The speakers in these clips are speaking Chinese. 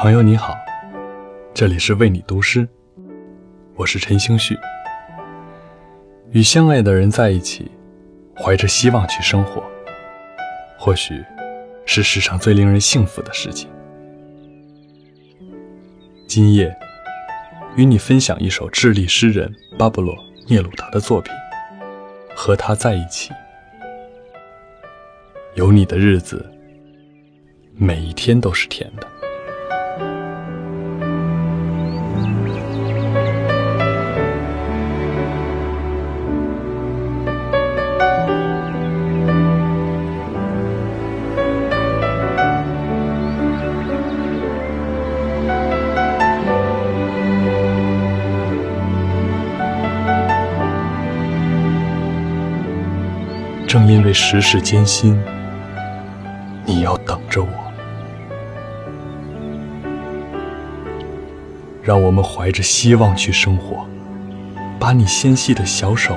朋友你好，这里是为你读诗，我是陈星旭。与相爱的人在一起，怀着希望去生活，或许是世上最令人幸福的事情。今夜，与你分享一首智利诗人巴勃罗·聂鲁达的作品《和他在一起》。有你的日子，每一天都是甜的。正因为时事艰辛，你要等着我。让我们怀着希望去生活，把你纤细的小手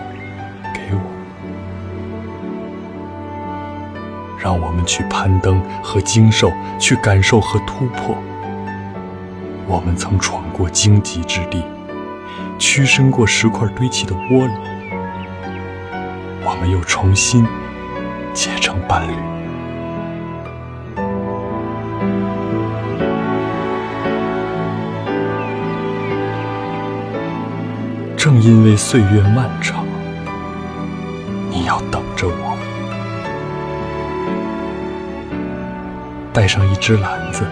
给我。让我们去攀登和经受，去感受和突破。我们曾闯过荆棘之地，屈身过石块堆砌的窝里。我们又重新结成伴侣。正因为岁月漫长，你要等着我。带上一只篮子，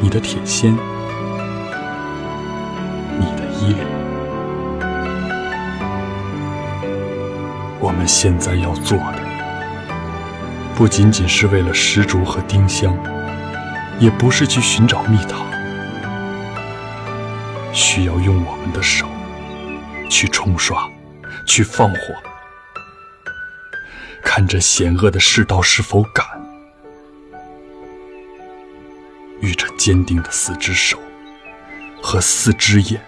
你的铁锨，你的衣领。我们现在要做的，不仅仅是为了石竹和丁香，也不是去寻找蜜糖，需要用我们的手去冲刷，去放火，看这险恶的世道是否敢，与着坚定的四只手和四只眼。